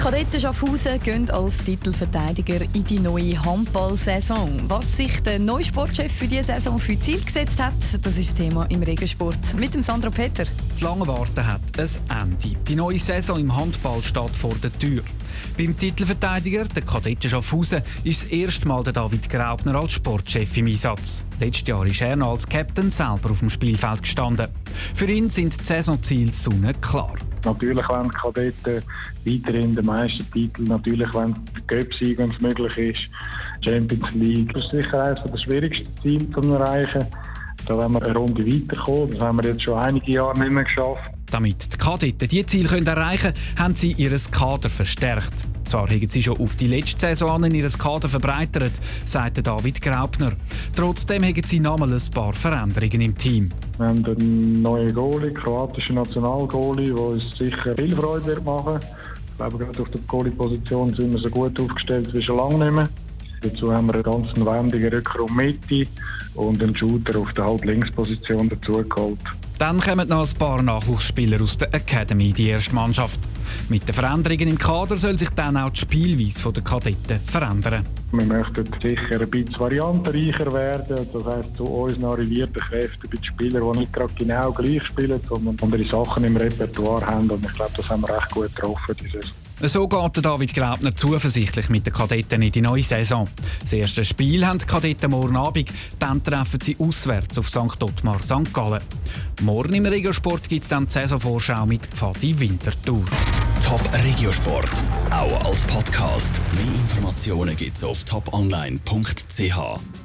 Kadetten Schaffhausen gehen als Titelverteidiger in die neue Handball-Saison. Was sich der neue Sportchef für diese Saison für Ziel gesetzt hat, das ist das Thema im Regiosport mit dem Sandro Peter. Das lange Warten hat ein Ende. Die neue Saison im Handball steht vor der Tür. Beim Titelverteidiger, der Kadetten Schaffhausen, ist das erste Mal der David Graubner als Sportchef im Einsatz. Letztes Jahr ist er noch als Captain selber auf dem Spielfeld gestanden. Für ihn sind die Saisonziele klar. Natürlich wollen die Kadetten weiterhin den meisten Titel, natürlich wollen die Göpsieg, wenn es möglich ist, Champions League. Das ist sicher eines der schwierigsten Ziele zu erreichen. Da wollen wir eine Runde weiterkommen. Das haben wir jetzt schon einige Jahre nicht mehr geschafft. Damit die Kadetten diese Ziele erreichen können, haben sie ihr Kader verstärkt. Zwar haben sie schon auf die letzte Saison an ihr Kader verbreitert, sagt David Graubner. Trotzdem haben sie nochmal ein paar Veränderungen im Team. Wir haben einen neuen Goalie, kroatischen Nationalgoalie, der uns sicher viel Freude wird machen Ich glaube, gerade auf der Goalie-Position sind wir so gut aufgestellt wie schon lange nicht mehr. Dazu haben wir einen ganz wendigen Rückraum Mitte und einen Shooter auf der Halblinksposition dazu geholt. Dann kommen noch ein paar Nachwuchsspieler aus der Academy in die erste Mannschaft. Mit den Veränderungen im Kader soll sich dann auch die Spielweise der Kadetten verändern. Wir möchten sicher ein bisschen variantenreicher werden. Das heisst, zu uns arrivierten Kräfte bei Spielern, die nicht gerade genau gleich spielen, sondern andere Sachen im Repertoire haben. Und ich glaube, das haben wir recht gut getroffen dieses so geht David Graubner zuversichtlich mit den Kadetten in die neue Saison. Das erste Spiel haben die Kadetten morgen Abend, dann treffen sie auswärts auf St. Ottmar St. Gallen. Morgen im Regiosport gibt es dann die Saisonvorschau mit Fadi Winterthur. Top Regiosport, auch als Podcast. Mehr Informationen gibt es auf toponline.ch.